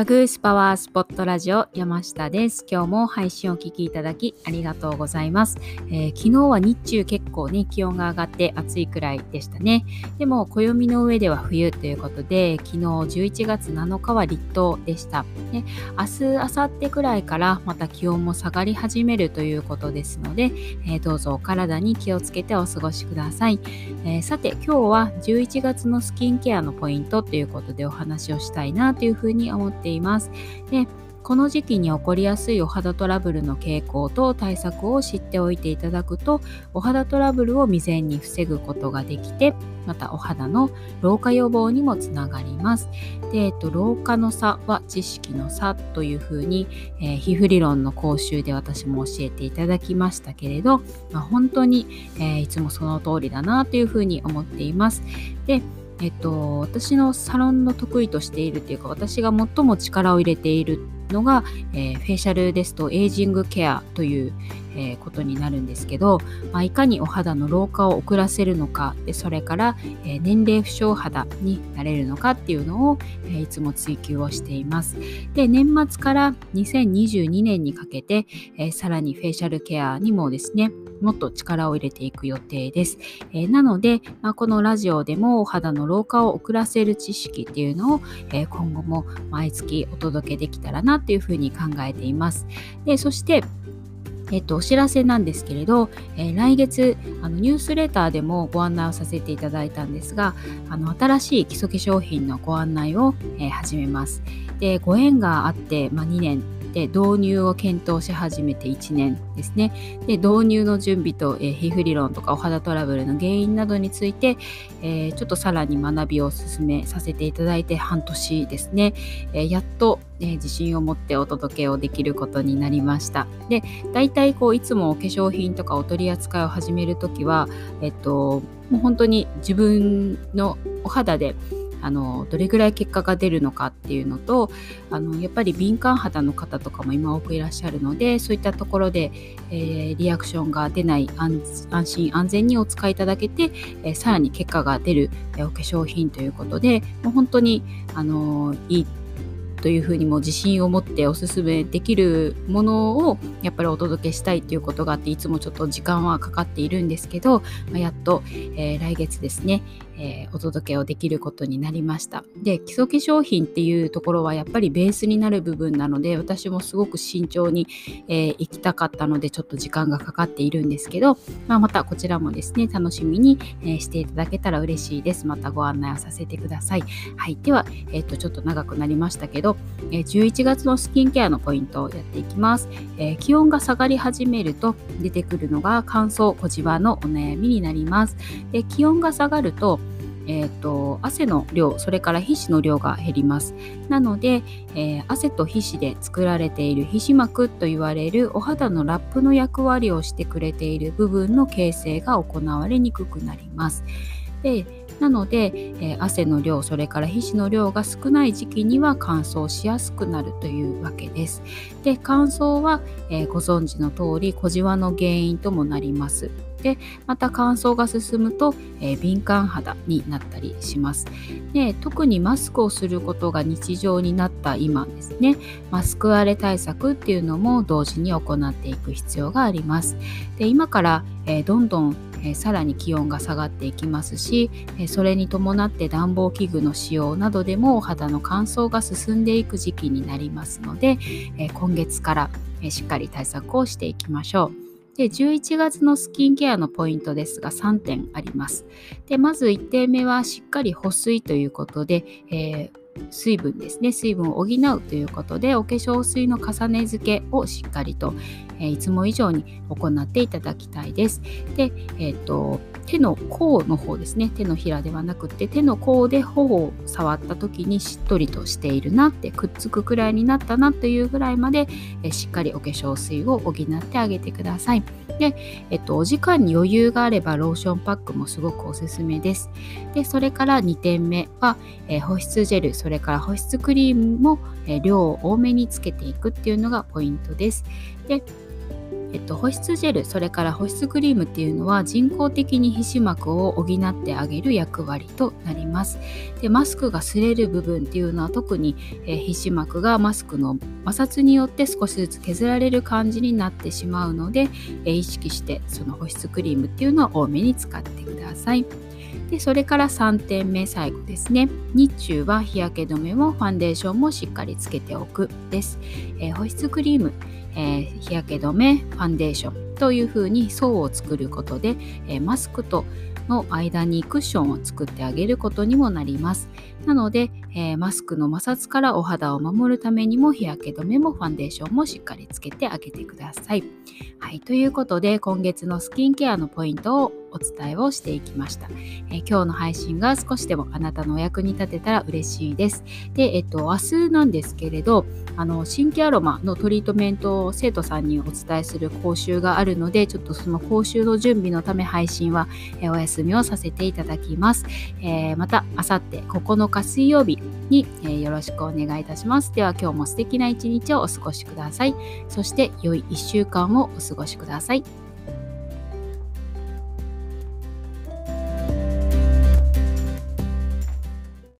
バグースパワースポットラジオ山下です。今日も配信をお聞きいただきありがとうございます、えー、昨日は日中結構ね、気温が上がって暑いくらいでしたね。でも暦の上では冬ということで、昨日11月7日は立冬でした。で明日、明後日くらいからまた気温も下がり始めるということですので、えー、どうぞお体に気をつけてお過ごしください、えー、さて、今日は11月のスキンケアのポイントということでお話をしたいなというふうに思っています。いますでこの時期に起こりやすいお肌トラブルの傾向と対策を知っておいていただくとお肌トラブルを未然に防ぐことができてまたお肌の老化予防にもつながります。で、えっと、老化の差は知識の差というふうに、えー、皮膚理論の講習で私も教えていただきましたけれど、まあ、本当に、えー、いつもその通りだなというふうに思っています。でえっと、私のサロンの得意としているというか私が最も力を入れているのが、えー、フェイシャルですとエイジングケアという、えー、ことになるんですけど、まあ、いかにお肌の老化を遅らせるのかでそれから、え、年齢不詳肌になれるのかっていうのを、えいつも追求をしていますで年末から2022年にかけて、えさらにフェイシャルケアにもですねもっと力を入れていく予定です。え、なので、まあ、このラジオでもお肌の老化を遅らせる知識っていうのを、え、今後も毎月お届けできたらなっていうふうに考えています。でそしてえっと、お知らせなんですけれど、えー、来月あのニュースレターでもご案内をさせていただいたんですがあの新しい基礎化粧品のご案内を、えー、始めます。でご縁があって、まあ、2年で導入を検討し始めて1年ですね。で導入の準備と、えー、皮膚理論とかお肌トラブルの原因などについて、えー、ちょっとさらに学びを進めさせていただいて半年ですね。え、やっと、え自信を持ってお届けをできることになりました。で大体こういつもお化粧品とかお取り扱いを始める時は、えっと、もう本当に自分のお肌であのどれぐらい結果が出るのかっていうのとあのやっぱり敏感肌の方とかも今多くいらっしゃるのでそういったところで、えー、リアクションが出ない安心安全にお使いいただけて、えー、さらに結果が出る、え、お化粧品ということでもう本当にあのいいというふうにも自信を持っておすすめできるものをやっぱりお届けしたいということがあっていつもちょっと時間はかかっているんですけど、まあ、やっと、えー、来月ですね、えー、お届けをできることになりました。で基礎化粧品っていうところはやっぱりベースになる部分なので私もすごく慎重に、えー、行きたかったのでちょっと時間がかかっているんですけど、まあ、またこちらもですね楽しみに、えー、していただけたら嬉しいです。またご案内をさせてください。はい。では、えー、とちょっと長くなりましたけどど、え11月のスキンケアのポイントをやっていきます、え気温が下がり始めると出てくるのが乾燥小じわのお悩みになります。で気温が下がるとえーと、汗の量それから皮脂の量が減ります。なので、えー、汗と皮脂で作られている皮脂膜と言われるお肌のラップの役割をしてくれている部分の形成が行われにくくなります。でなので、え、汗の量それから皮脂の量が少ない時期には乾燥しやすくなるというわけです。で乾燥は、え、ご存知の通り小じわの原因ともなります。でまた乾燥が進むと、えー、敏感肌になったりしますで特にマスクをすることが日常になった今ですねマスク荒れ対策っていうのも同時に行っていく必要がありますで今から、えー、どんどんえさらに気温が下がっていきますし、えそれに伴って暖房器具の使用などでもお肌の乾燥が進んでいく時期になりますので、え今月から、えしっかり対策をしていきましょう。で11月のスキンケアのポイントですが3点あります。でまず1点目はしっかり保水ということで、えー水分ですね水分を補うということでお化粧水の重ね付けをしっかりと、えー、いつも以上に行っていただきたいです。で、えーと、手の甲の方ですね手のひらではなくて手の甲で頬を触った時にしっとりとしているなってくっつくくらいになったなというぐらいまで、えー、しっかりお化粧水を補ってあげてください。で、えっと、お時間に余裕があればローションパックもすごくおすすめです。で、それから2点目は、えー、保湿ジェル、そそれから保湿クリームも、え、量を多めにつけていくっていうのがポイントです。で、えっと、保湿ジェルそれから保湿クリームっていうのは人工的に皮脂膜を補ってあげる役割となりますでマスクが擦れる部分っていうのは特に、えー、皮脂膜がマスクの摩擦によって少しずつ削られる感じになってしまうので、えー、意識してその保湿クリームっていうのは多めに使ってくださいでそれから3点目最後ですね日中は日焼け止めもファンデーションもしっかりつけておくです、えー、保湿クリームえー、日焼け止めファンデーションというふうに層を作ることで、えー、マスクとの間にクッションを作ってあげることにもなります。なので、え、マスクの摩擦からお肌を守るためにも日焼け止めもファンデーションもしっかりつけてあげてください。はい、ということで今月のスキンケアのポイントをお伝えをしていきました、えー、今日の配信が少しでもあなたのお役に立てたら嬉しいです。で、えっと、明日なんですけれど、あの、新規アロマのトリートメントを生徒さんにお伝えする講習があるので、ちょっとその講習の準備のため配信は、え、お休みをさせていただきます。えー、また、あさって9日水曜日に、え、よろしくお願いいたします。では今日も素敵な一日をお過ごしください。そして良い1週間をお過ごしください。